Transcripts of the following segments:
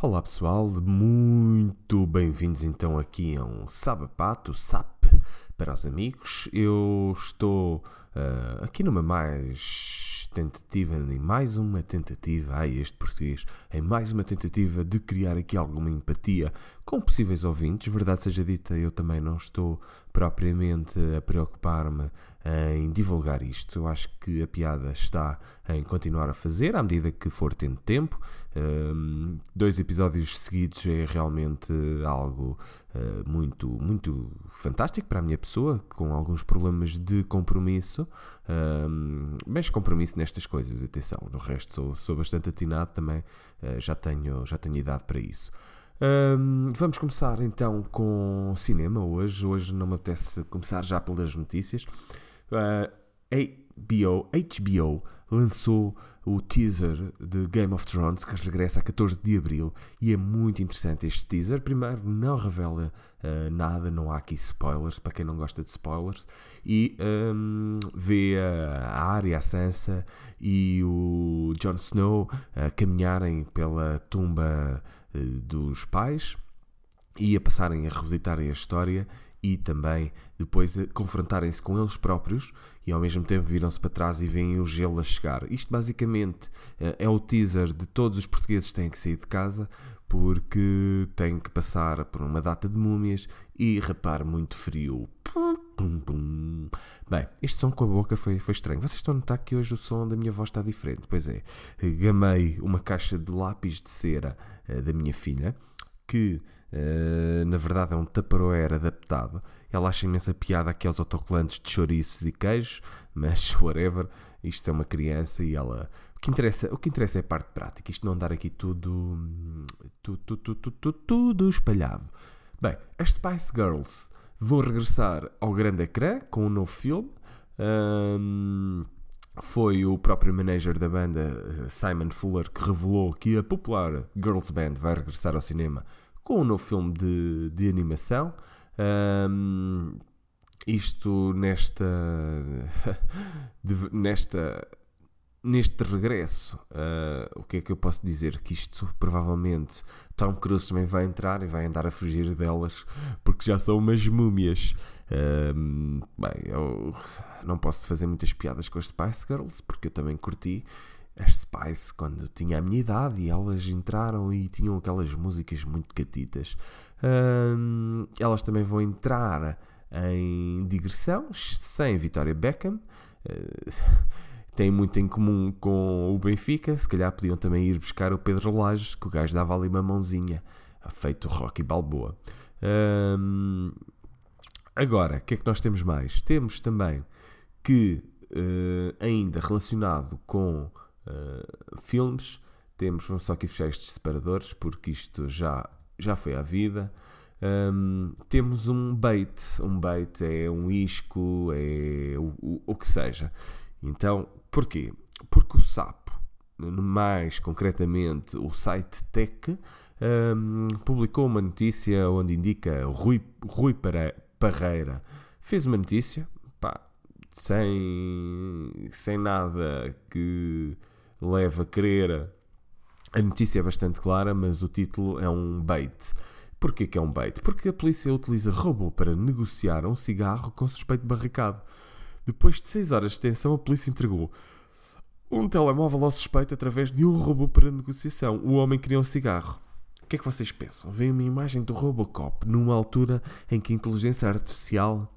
Olá pessoal, muito bem-vindos então aqui a um Sabapato, SAP para os amigos. Eu estou uh, aqui numa mais tentativa, em mais uma tentativa, ai este português, em mais uma tentativa de criar aqui alguma empatia com possíveis ouvintes. Verdade seja dita, eu também não estou propriamente a preocupar-me em divulgar isto. Eu acho que a piada está em continuar a fazer à medida que for tendo tempo. Um, dois episódios seguidos é realmente algo uh, muito, muito fantástico para a minha pessoa, com alguns problemas de compromisso, um, mas compromisso nestas coisas, atenção. No resto, sou, sou bastante atinado também, uh, já, tenho, já tenho idade para isso. Um, vamos começar então com cinema hoje. Hoje não me apetece começar já pelas notícias. Uh, HBO, HBO lançou o teaser de Game of Thrones que regressa a 14 de abril e é muito interessante este teaser. Primeiro, não revela uh, nada, não há aqui spoilers para quem não gosta de spoilers. E um, vê a Arya, a Sansa e o Jon Snow uh, caminharem pela tumba dos pais e a passarem a revisitarem a história e também depois confrontarem-se com eles próprios e ao mesmo tempo viram-se para trás e veem o gelo a chegar. Isto basicamente eh, é o teaser de todos os portugueses têm que sair de casa porque têm que passar por uma data de múmias e rapar muito frio. Bem, este som com a boca foi, foi estranho. Vocês estão a notar que hoje o som da minha voz está diferente. Pois é, gamei uma caixa de lápis de cera da minha filha que Uh, na verdade é um Tupperware adaptado. Ela acha imensa piada aqueles autocolantes de chouriços e queijos, mas whatever, isto é uma criança e ela. O que interessa, o que interessa é a parte prática, isto não dar aqui tudo, tudo, tudo, tudo, tudo, espalhado. Bem, as Spice Girls vão regressar ao grande ecrã com um novo filme. Um, foi o próprio manager da banda, Simon Fuller, que revelou que a popular Girls Band vai regressar ao cinema com um novo filme de, de animação. Um, isto nesta, nesta neste regresso, uh, o que é que eu posso dizer? Que isto provavelmente Tom Cruise também vai entrar e vai andar a fugir delas porque já são umas múmias. Uh, bem, eu não posso fazer muitas piadas com as Spice Girls porque eu também curti as Spice quando tinha a minha idade e elas entraram e tinham aquelas músicas muito catitas. Um, elas também vão entrar em digressão sem Vitória Beckham. Uh, têm muito em comum com o Benfica. Se calhar podiam também ir buscar o Pedro Lages, que o gajo dava ali uma mãozinha, feito Rocky Balboa. Agora, o que é que nós temos mais? Temos também que, uh, ainda relacionado com uh, filmes. Temos, vamos só aqui fechar estes separadores porque isto já, já foi à vida. Um, temos um bait, um bait é um isco, é o, o, o que seja. Então, porquê? Porque o sapo, mais concretamente o site Tech, um, publicou uma notícia onde indica Rui, Rui Parreira fez uma notícia, pá, sem, sem nada que leva a crer. A notícia é bastante clara, mas o título é um bait. Porquê que é um bait? Porque a polícia utiliza robô para negociar um cigarro com suspeito barricado. Depois de 6 horas de detenção, a polícia entregou um telemóvel ao suspeito através de um robô para negociação. O homem queria um cigarro. O que é que vocês pensam? Vem uma imagem do Robocop numa altura em que a inteligência artificial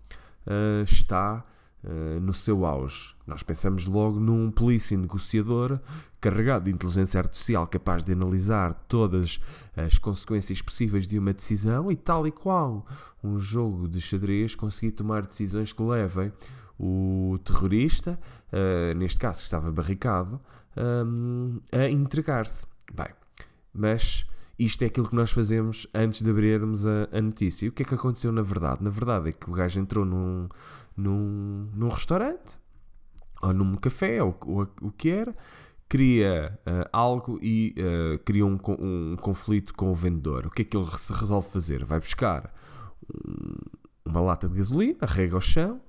uh, está uh, no seu auge. Nós pensamos logo num polícia negociador carregado de inteligência artificial capaz de analisar todas as consequências possíveis de uma decisão e tal e qual um jogo de xadrez conseguir tomar decisões que levem o terrorista, uh, neste caso que estava barricado, um, a entregar-se. Bem, mas isto é aquilo que nós fazemos antes de abrirmos a, a, notícia. E o que é que aconteceu na verdade? Na verdade é que o gajo entrou num, num, num restaurante ou num café, ou, ou o que era, cria uh, algo e uh, cria um, um, conflito com o vendedor. O que é que ele se resolve fazer? Vai buscar um, uma lata de gasolina, rega ao chão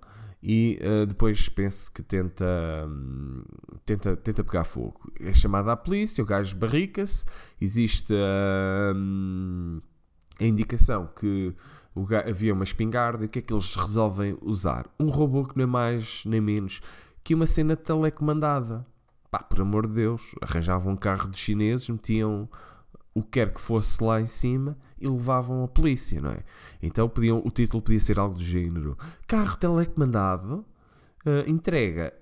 e uh, depois penso que tenta, um, tenta, tenta pegar fogo. É chamada à polícia, o gajo barrica-se, existe uh, a indicação que gajo, havia uma espingarda e o que é que eles resolvem usar? Um robô que não é mais nem menos que uma cena telecomandada. Pá, por amor de Deus, arranjavam um carro dos chineses, metiam o que quer que fosse lá em cima e levavam a polícia, não é? Então podiam, o título podia ser algo do género: Carro telecomandado uh, entrega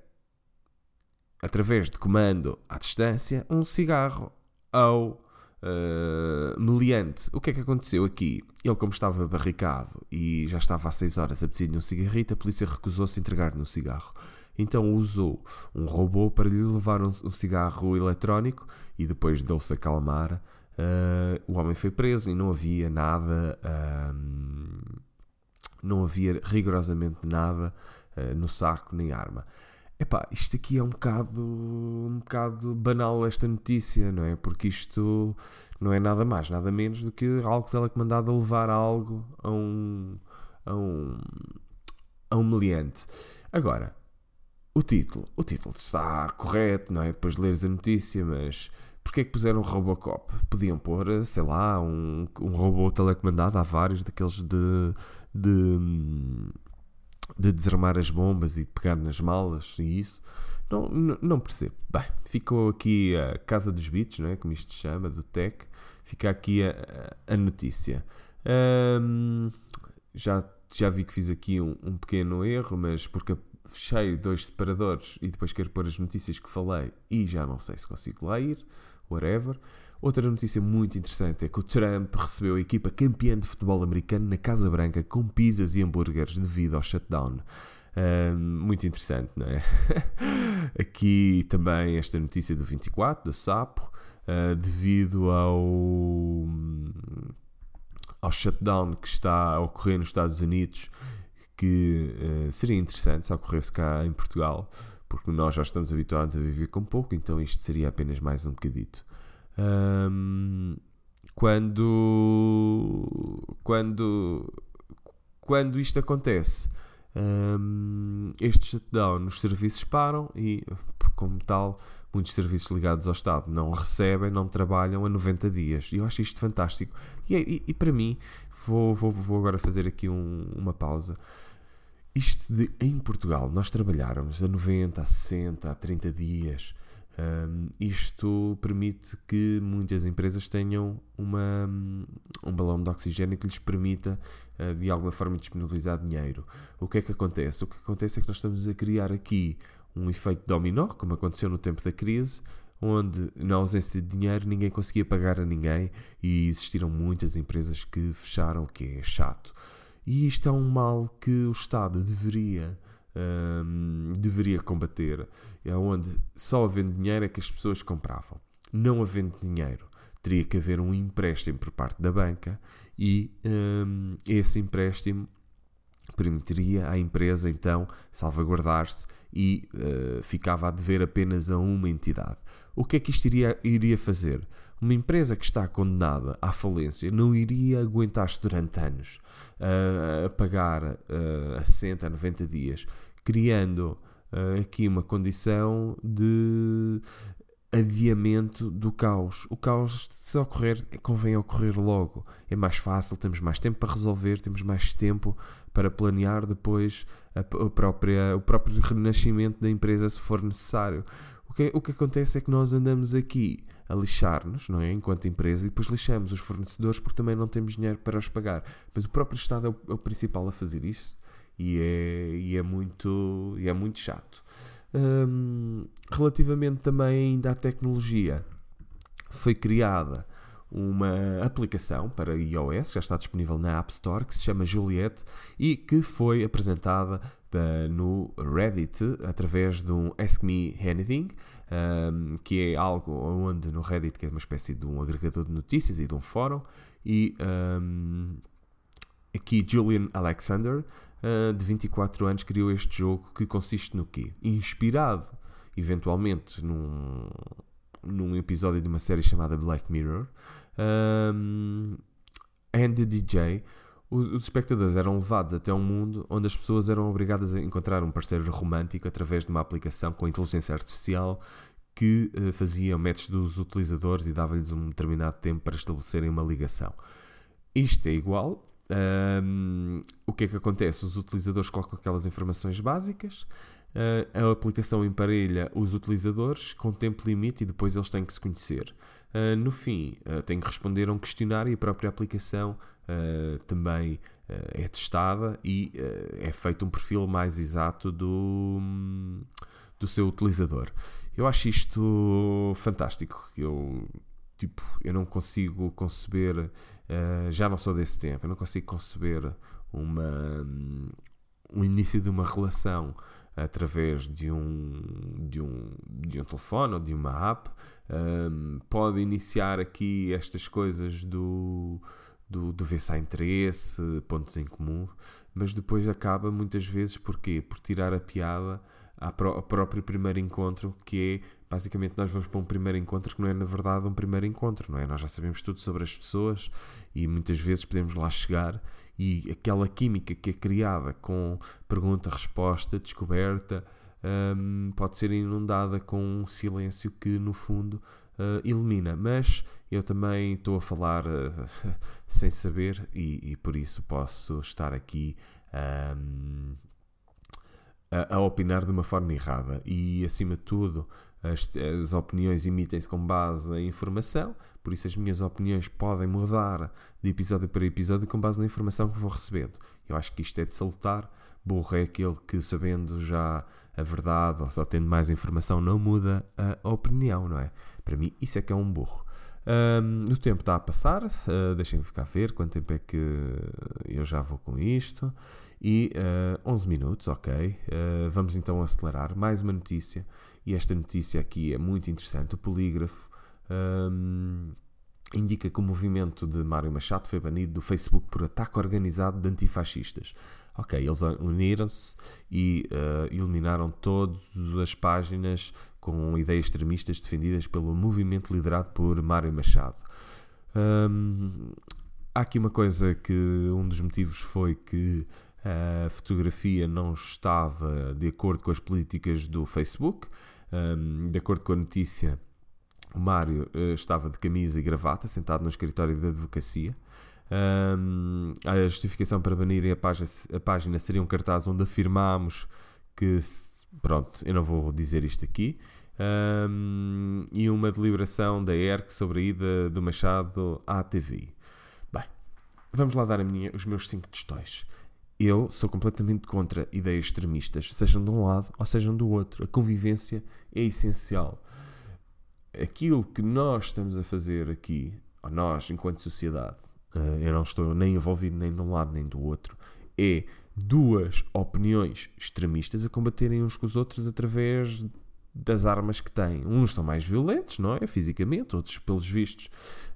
através de comando à distância um cigarro ao uh, meliante. O que é que aconteceu aqui? Ele, como estava barricado e já estava há 6 horas a pedir-lhe um cigarrito, a polícia recusou-se a entregar-lhe um cigarro. Então usou um robô para lhe levar um, um cigarro eletrónico e depois dele se acalmar Uh, o homem foi preso e não havia nada, não havia rigorosamente nada uh, no saco nem arma. Epá, isto aqui é um bocado, um bocado banal esta notícia, não é? Porque isto não é nada mais, nada menos do que algo telecomandado a levar algo a um, a um, a um meliante. Agora, o título, o título está correto, não é? Depois de leres a notícia, mas Porquê é que puseram Robocop? Podiam pôr, sei lá, um, um robô telecomandado, há vários daqueles de, de, de desarmar as bombas e de pegar nas malas e isso. Não, não, não, percebo. Bem, ficou aqui a Casa dos Bits, não é? como isto se chama, do Tech. Fica aqui a, a notícia. Já, já vi que fiz aqui um, um pequeno erro, mas porque fechei dois separadores e depois quero pôr as notícias que falei e já não sei se consigo lá ir whatever. Outra notícia muito interessante é que o Trump recebeu a equipa campeã de futebol americano na Casa Branca com pizzas e hambúrgueres devido ao shutdown. muito interessante, não é? Aqui também esta notícia do 24, da Sapo, uh, devido ao, ao shutdown que está a ocorrer nos Estados Unidos, que uh, seria interessante se ocorresse cá em Portugal porque nós já estamos habituados a viver com pouco, então isto seria apenas mais um bocadito. Um, quando, quando, quando isto acontece, um, este shutdown, os serviços param e, como tal, muitos serviços ligados ao Estado não recebem, não trabalham a 90 dias. E eu acho isto fantástico. E, e, e para mim, vou, vou, vou agora fazer aqui um, uma pausa. Isto de, em Portugal, nós trabalharmos a 90, a 60, a 30 dias. Um, isto permite que muitas empresas tenham uma, um balão de oxigênio que lhes permita, uh, de alguma forma, disponibilizar dinheiro. O que é que acontece? O que acontece é que nós estamos a criar aqui um efeito dominó, como aconteceu no tempo da crise, onde, na ausência de dinheiro, ninguém conseguia pagar a ninguém e existiram muitas empresas que fecharam, o que é chato. E isto é um mal que o Estado deveria, um, deveria combater. É onde só havendo dinheiro é que as pessoas compravam. Não havendo dinheiro, teria que haver um empréstimo por parte da banca e um, esse empréstimo permitiria à empresa então salvaguardar-se e uh, ficava a dever apenas a uma entidade. O que é que isto iria, iria fazer? Uma empresa que está condenada à falência não iria aguentar-se durante anos uh, a pagar uh, a 60, a 90 dias, criando aqui uma condição de adiamento do caos. O caos, se ocorrer, convém ocorrer logo. É mais fácil, temos mais tempo para resolver, temos mais tempo para planear depois a, a própria, o próprio renascimento da empresa se for necessário. O que, o que acontece é que nós andamos aqui a lixar-nos, não é? Enquanto empresa, e depois lixamos os fornecedores porque também não temos dinheiro para os pagar. Mas o próprio Estado é o, é o principal a fazer isso e é, e é, muito, e é muito chato. Hum, relativamente também ainda à tecnologia, foi criada uma aplicação para iOS, já está disponível na App Store, que se chama Juliet e que foi apresentada uh, no Reddit através de um Ask Me Anything, um, que é algo onde no Reddit, que é uma espécie de um agregador de notícias e de um fórum, e um, aqui Julian Alexander, uh, de 24 anos, criou este jogo que consiste no quê? Inspirado, eventualmente, num, num episódio de uma série chamada Black Mirror, um, and the DJ, os espectadores eram levados até um mundo onde as pessoas eram obrigadas a encontrar um parceiro romântico através de uma aplicação com inteligência artificial que uh, fazia métodos dos utilizadores e dava-lhes um determinado tempo para estabelecerem uma ligação. Isto é igual. Um, o que é que acontece? Os utilizadores colocam aquelas informações básicas, uh, a aplicação emparelha os utilizadores com tempo limite e depois eles têm que se conhecer. Uh, no fim, uh, têm que responder a um questionário e a própria aplicação também é testada e é feito um perfil mais exato do, do seu utilizador. Eu acho isto fantástico. Eu, tipo, eu não consigo conceber, já não sou desse tempo, eu não consigo conceber uma, um início de uma relação através de um, de um, de um telefone ou de uma app, um, pode iniciar aqui estas coisas do, do, do ver se há interesse, pontos em comum, mas depois acaba muitas vezes porquê? Por tirar a piada ao próprio primeiro encontro, que é basicamente nós vamos para um primeiro encontro que não é na verdade um primeiro encontro, não é? Nós já sabemos tudo sobre as pessoas e muitas vezes podemos lá chegar e aquela química que é criada com pergunta, resposta, descoberta, um, pode ser inundada com um silêncio que no fundo uh, elimina. Mas eu também estou a falar uh, sem saber e, e, por isso posso estar aqui um, a, a, opinar de uma forma errada. E acima de tudo, as, as opiniões emitem-se com base em informação por isso as minhas opiniões podem mudar de episódio para episódio com base na informação que vou recebendo. Eu acho que isto é de salutar. Burro é aquele que, sabendo já a verdade ou só tendo mais informação, não muda a opinião, não é? Para mim, isso é que é um burro. Um, o tempo está a passar, uh, deixem-me ficar a ver quanto tempo é que eu já vou com isto. E uh, ah, 11 minutos, ok. Uh, vamos então acelerar. Mais uma notícia, e esta notícia aqui é muito interessante. O polígrafo um, indica que o movimento de Mário Machado foi banido do Facebook por ataque organizado de antifascistas. Ok, eles uniram-se e uh, eliminaram todas as páginas com ideias extremistas defendidas pelo movimento liderado por Mário Machado. Um, há aqui uma coisa que um dos motivos foi que a fotografia não estava de acordo com as políticas do Facebook. De acordo com a notícia, o Mário uh, estava de camisa e gravata, sentado no escritório de advocacia. A justificação para banirem a página, a página seria um cartaz onde afirmámos que. Pronto, eu não vou dizer isto aqui. Um, e uma deliberação da ERC sobre a ida do Machado à TV. Bem, vamos lá dar minha, os meus cinco testões. Eu sou completamente contra ideias extremistas, sejam de um lado ou sejam do outro. A convivência é essencial aquilo que nós estamos a fazer aqui, ou nós, enquanto sociedade, eh, eu não estou nem envolvido nem de um lado nem do outro, é duas opiniões extremistas a combaterem uns com os outros através das armas que têm. Uns são mais violentos, não é? Fisicamente, outros, pelos vistos,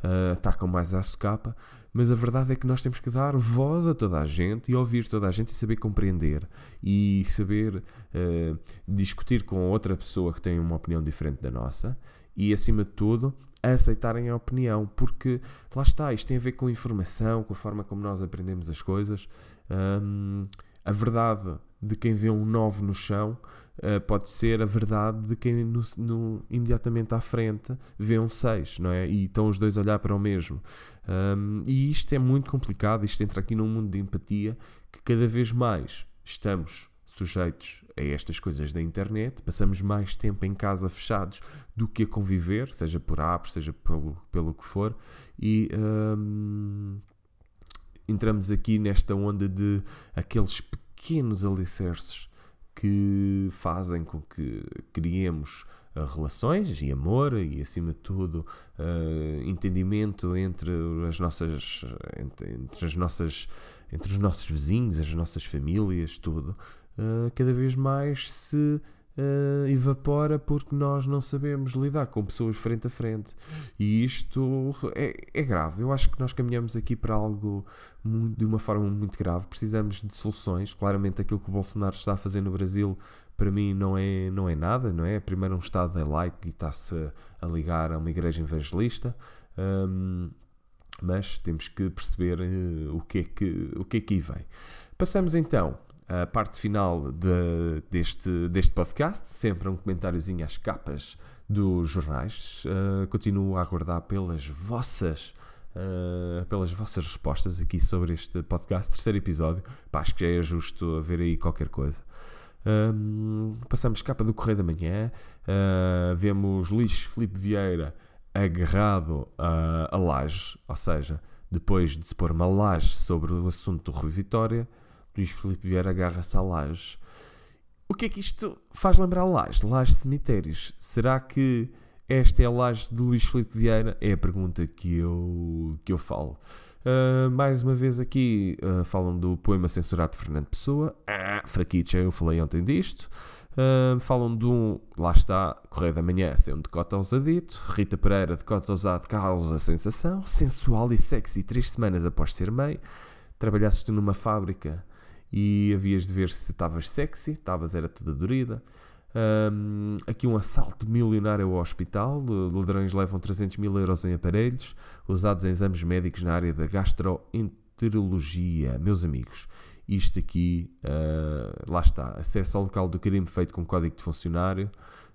uh, atacam mais à socapa. Mas a verdade é que nós temos que dar voz a toda a gente e ouvir toda a gente e saber compreender e saber uh, discutir com outra pessoa que tem uma opinião diferente da nossa e, acima de tudo, aceitarem a opinião, porque lá está, isto tem a ver com informação, com a forma como nós aprendemos as coisas. Um, a verdade de quem vê um 9 no chão uh, pode ser a verdade de quem no, no, imediatamente à frente vê um 6, não é? E estão os dois a olhar para o mesmo. Um, e isto é muito complicado, isto entra aqui num mundo de empatia que cada vez mais estamos sujeitos a estas coisas da internet, passamos mais tempo em casa fechados do que a conviver, seja por apps, seja pelo, pelo que for, e hum, entramos aqui nesta onda de aqueles pequenos alicerces que fazem com que criemos uh, relações e amor e acima de tudo uh, entendimento entre as nossas entre, entre, as nossas entre os nossos vizinhos as nossas famílias tudo. Uh, cada vez mais se uh, evapora porque nós não sabemos lidar com pessoas frente a frente. E isto é, é grave. Eu acho que nós caminhamos aqui para algo muito, de uma forma muito grave. Precisamos de soluções. Claramente, aquilo que o Bolsonaro está a fazer no Brasil para mim não é, não é nada, não é? Primeiro um Estado é laico e está-se a ligar a uma igreja evangelista. Mas temos que perceber uh, o, que é que, o que é que aí vem. Passamos então à parte final de, deste, deste podcast, sempre um comentáriozinho às capas dos jornais. Uh, continuo a aguardar pelas vossas uh, pelas vossas respostas aqui sobre este podcast, terceiro episódio. Pá, acho que já é justo haver aí qualquer coisa. Um, passamos capa do Correio da Manhã, uh, vemos Luís Filipe Vieira agarrado a, a laje, ou seja, depois de se pôr uma laje sobre o assunto do Rui Vitória, Luís Filipe Vieira agarra-se à laje. O que é que isto faz lembrar laje? Laje cemitérios. Será que esta é a laje de Luís Filipe Vieira? É a pergunta que eu, que eu falo. Uh, mais uma vez aqui uh, falam do poema censurado de Fernando Pessoa. Ah, fraquito, eu falei ontem disto. Uh, falam de um, lá está, Correio da Manhã, ser um decota ousadito. Rita Pereira, decota ousado, causa sensação. Sensual e sexy, três semanas após ser mãe. Trabalhasses tu numa fábrica e havias de ver se estavas sexy, estavas, era toda dorida. Um, aqui um assalto milionário ao hospital. Ladrões levam 300 mil euros em aparelhos usados em exames médicos na área da gastroenterologia. Meus amigos, isto aqui, uh, lá está. Acesso ao local do crime feito com código de funcionário,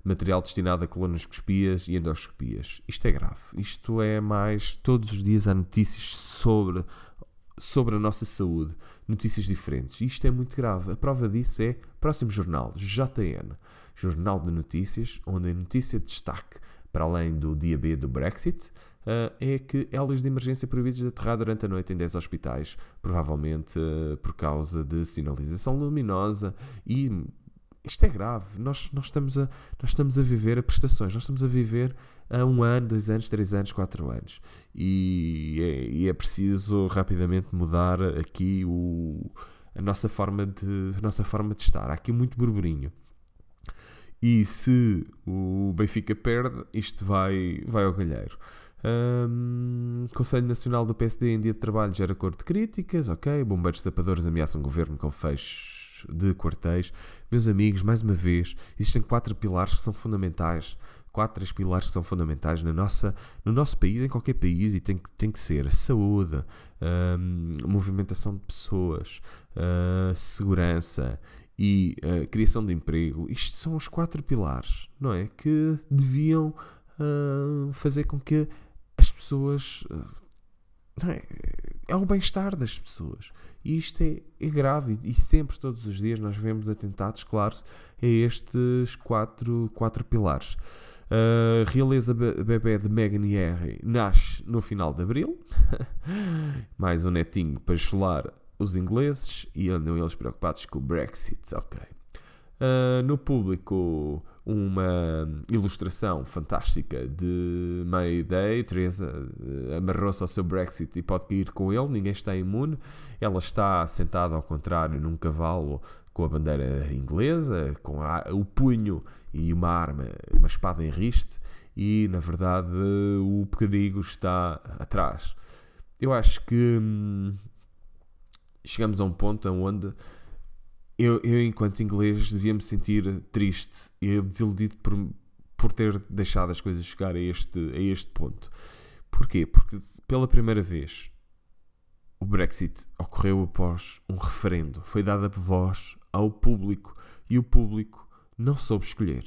material destinado a colonoscopias e endoscopias. Isto é grave. Isto é mais. Todos os dias há notícias sobre sobre a nossa saúde, notícias diferentes. Isto é muito grave. A prova disso é próximo jornal, JN. Jornal de Notícias, onde a notícia de destaque, para além do dia B do Brexit, uh, é que hélios de emergência proibidos de aterrar durante a noite em 10 hospitais, provavelmente uh, por causa de sinalização luminosa e isto é grave. Nós, nós, estamos a, nós estamos a viver a prestações, nós estamos a viver a um ano, dois anos, três anos, quatro anos. E é, e é preciso rapidamente mudar aqui o, a, nossa forma de, a nossa forma de estar. Há aqui muito burburinho. E se o Benfica perde, isto vai, vai ao galheiro. Um, Conselho Nacional do PSD em dia de trabalho gera cor de críticas, ok. Bombeiros tapadores ameaçam o governo com de quartéis. Meus amigos, mais uma vez, existem quatro pilares que são fundamentais. Quatro, três pilares que são fundamentais na nossa, no nosso país, em qualquer país, e tem que, tem que ser a saúde, um, movimentação de pessoas, uh, segurança e uh, criação de emprego, isto são os quatro pilares, não é? Que deviam fazer com que as pessoas. Uh, é? é? o bem-estar das pessoas. E isto é, é grave. E, sempre, todos os dias, nós vemos atentados, claro, a estes quatro, quatro pilares. A realeza bebê de Meghan e Harry nasce no final de abril. Mais um netinho para cholar os ingleses e andam eles preocupados com o Brexit, ok. Uh, no público, uma ilustração fantástica de Mayday. Teresa uh, amarrou-se ao seu Brexit e pode ir com ele, ninguém está imune. Ela está sentada ao contrário num cavalo com a bandeira inglesa, com a, o punho e uma arma, uma espada em riste, e na verdade o perigo está atrás. Eu acho que hum, chegamos a um ponto onde eu, eu enquanto inglês, devia me sentir triste e desiludido por, por ter deixado as coisas chegar a este, a este ponto. Porquê? Porque pela primeira vez o Brexit ocorreu após um referendo. Foi dada voz ao público e o público não soube escolher.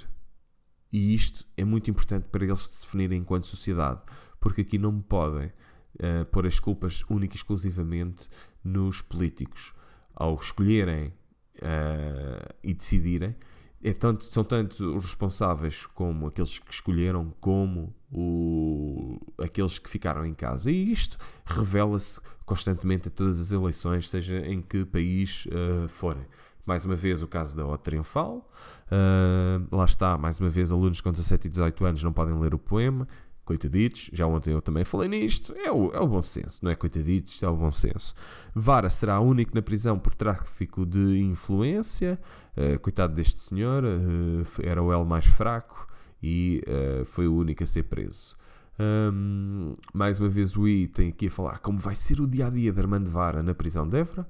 E isto é muito importante para eles se definirem enquanto sociedade, porque aqui não podem uh, pôr as culpas única e exclusivamente nos políticos. Ao escolherem uh, e decidirem, é tanto, são tanto os responsáveis como aqueles que escolheram, como o, aqueles que ficaram em casa. E isto revela-se constantemente a todas as eleições, seja em que país uh, forem. Mais uma vez o caso da O Triunfal. Uh, lá está, mais uma vez, alunos com 17 e 18 anos não podem ler o poema coitaditos, já ontem eu também falei nisto, é o, é o bom senso, não é coitaditos, é o bom senso. Vara será único na prisão por tráfico de influência, uh, coitado deste senhor, uh, era o L mais fraco e uh, foi o único a ser preso. Um, mais uma vez o I tem aqui a falar como vai ser o dia a dia de Armando Vara na prisão de Évora.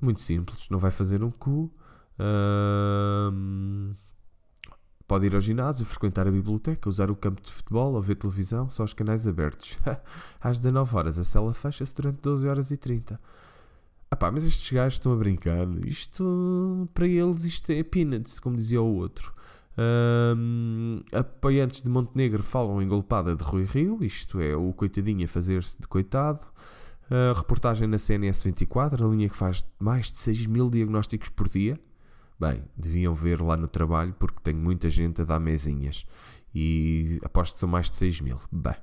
Muito simples, não vai fazer um cu. Um, pode ir ao ginásio, frequentar a biblioteca, usar o campo de futebol ou ver televisão, só os canais abertos. Às 19 horas a cela fecha-se durante 12 horas e 30. Ah pá, mas estes gajos estão a brincar. Isto, para eles, isto é peanuts, como dizia o outro. Um, apoiantes de Montenegro falam em golpada de Rui Rio, isto é, o coitadinho a fazer-se de coitado. Uh, reportagem na CNS 24, a linha que faz mais de 6 mil diagnósticos por dia. Bem, deviam ver lá no trabalho porque tenho muita gente a dar mesinhas e aposto que são mais de 6 mil. Bem,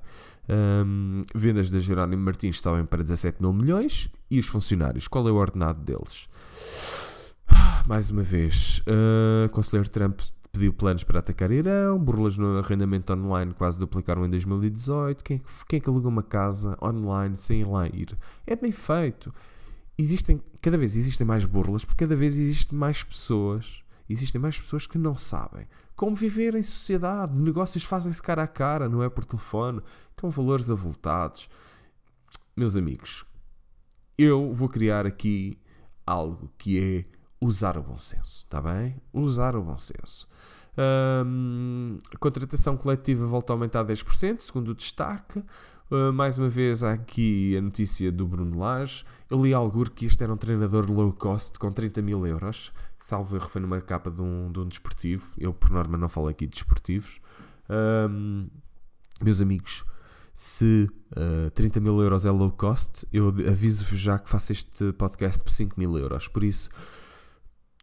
um, vendas da Jerónimo Martins estavam para 17 mil milhões e os funcionários, qual é o ordenado deles? Mais uma vez, uh, Conselheiro Trump pediu planos para atacar Irão, burlas no arrendamento online quase duplicaram em 2018. Quem, quem é que aluga uma casa online sem lá ir? É bem feito. Existem, cada vez existem mais burlas, porque cada vez existem mais pessoas, existem mais pessoas que não sabem como viver em sociedade. Negócios fazem-se cara a cara, não é por telefone. Então, valores avultados. Meus amigos, eu vou criar aqui algo que é usar o bom senso, está bem? Usar o bom senso. A contratação coletiva volta a aumentar 10%, segundo o destaque. Uh, mais uma vez, há aqui a notícia do Bruno Lage. Eu li algo que este era um treinador low cost com 30 mil euros. Salvo erro, foi numa capa de um, de um desportivo. Eu, por norma, não falo aqui de desportivos. Meus amigos, se uh, 30 mil euros é low cost, eu aviso-vos já que faço este podcast por 5 mil euros. Por isso,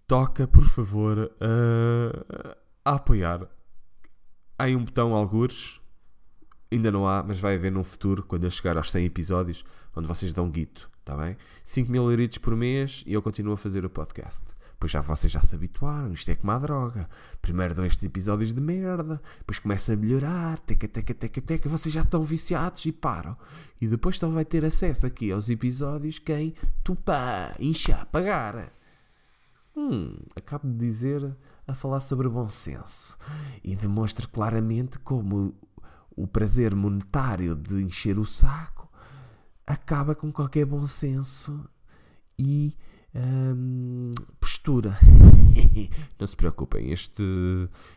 toca, por favor, uh, a apoiar. Há aí um botão algures, ainda não há, mas vai haver num futuro, quando eu chegar aos 100 episódios, onde vocês dão guito, está bem? 5 mil euritos por mês e eu continuo a fazer o podcast. Pois já vocês já se habituaram, isto é como a droga. Primeiro dão estes episódios de merda, depois começa a melhorar, teca, teca, teca, teca, vocês já estão viciados e param. E depois só vai ter acesso aqui aos episódios quem tupá, inchar, pagar. Hum, acabo de dizer a falar sobre bom senso e demonstra claramente como o prazer monetário de encher o saco acaba com qualquer bom senso e hum, postura. Não se preocupem, este,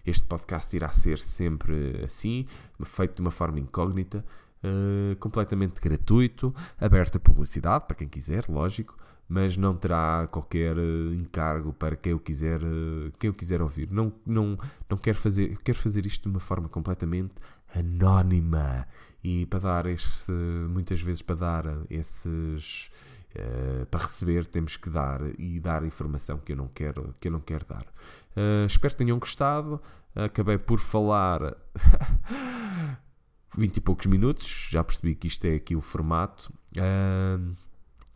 este podcast irá ser sempre assim, feito de uma forma incógnita, uh, completamente gratuito, aberto a publicidade para quem quiser, lógico mas não terá qualquer uh, encargo para quem eu quiser, uh, quem eu quiser ouvir. Não, não, não quero fazer, quero fazer isto de uma forma completamente anónima e para dar este, muitas vezes para dar esses uh, para receber temos que dar e dar informação que eu não quero que eu não quero dar. espero que tenham gostado. Acabei por falar 20 e poucos minutos. Já percebi que isto é aqui o formato. Uh,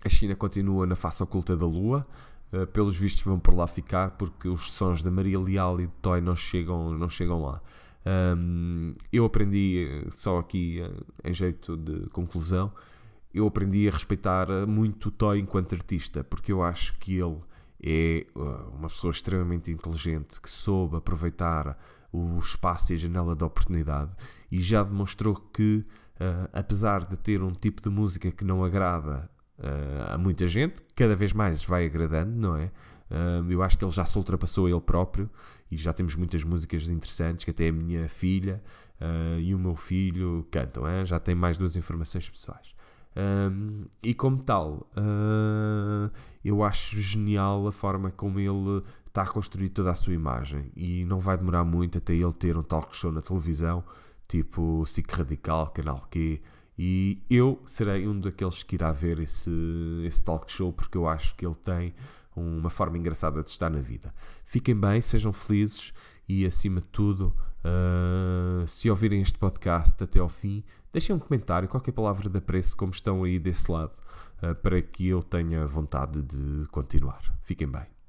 a China continua na face oculta da Lua. Uh, pelos vistos vão por lá ficar porque os sons da Maria Leal e de Toy não chegam, não chegam lá. Um, eu aprendi, só aqui uh, em jeito de conclusão, eu aprendi a respeitar muito o Toy enquanto artista, porque eu acho que ele é uh, uma pessoa extremamente inteligente que soube aproveitar o espaço e a janela de oportunidade e já demonstrou que, apesar de ter um tipo de música que não agrada uh, a muita gente, cada vez mais vai agradando, não é? Eu acho que ele já se ultrapassou ele próprio e já temos muitas músicas interessantes que até a minha filha uh, e o meu filho cantam, é? já tem mais duas informações pessoais. Um, e como tal, uh, eu acho genial a forma como ele está a construir toda a sua imagem e não vai demorar muito até ele ter um talk show na televisão, tipo SIC Radical, Canal Q, e eu serei um daqueles que irá ver esse, esse talk show porque eu acho que ele tem uma forma engraçada de estar na vida. Fiquem bem, sejam felizes e, acima de tudo, uh, se ouvirem este podcast até ao fim, deixem um comentário, qualquer palavra de apreço, como estão aí desse lado, uh, para que eu tenha vontade de continuar. Fiquem bem.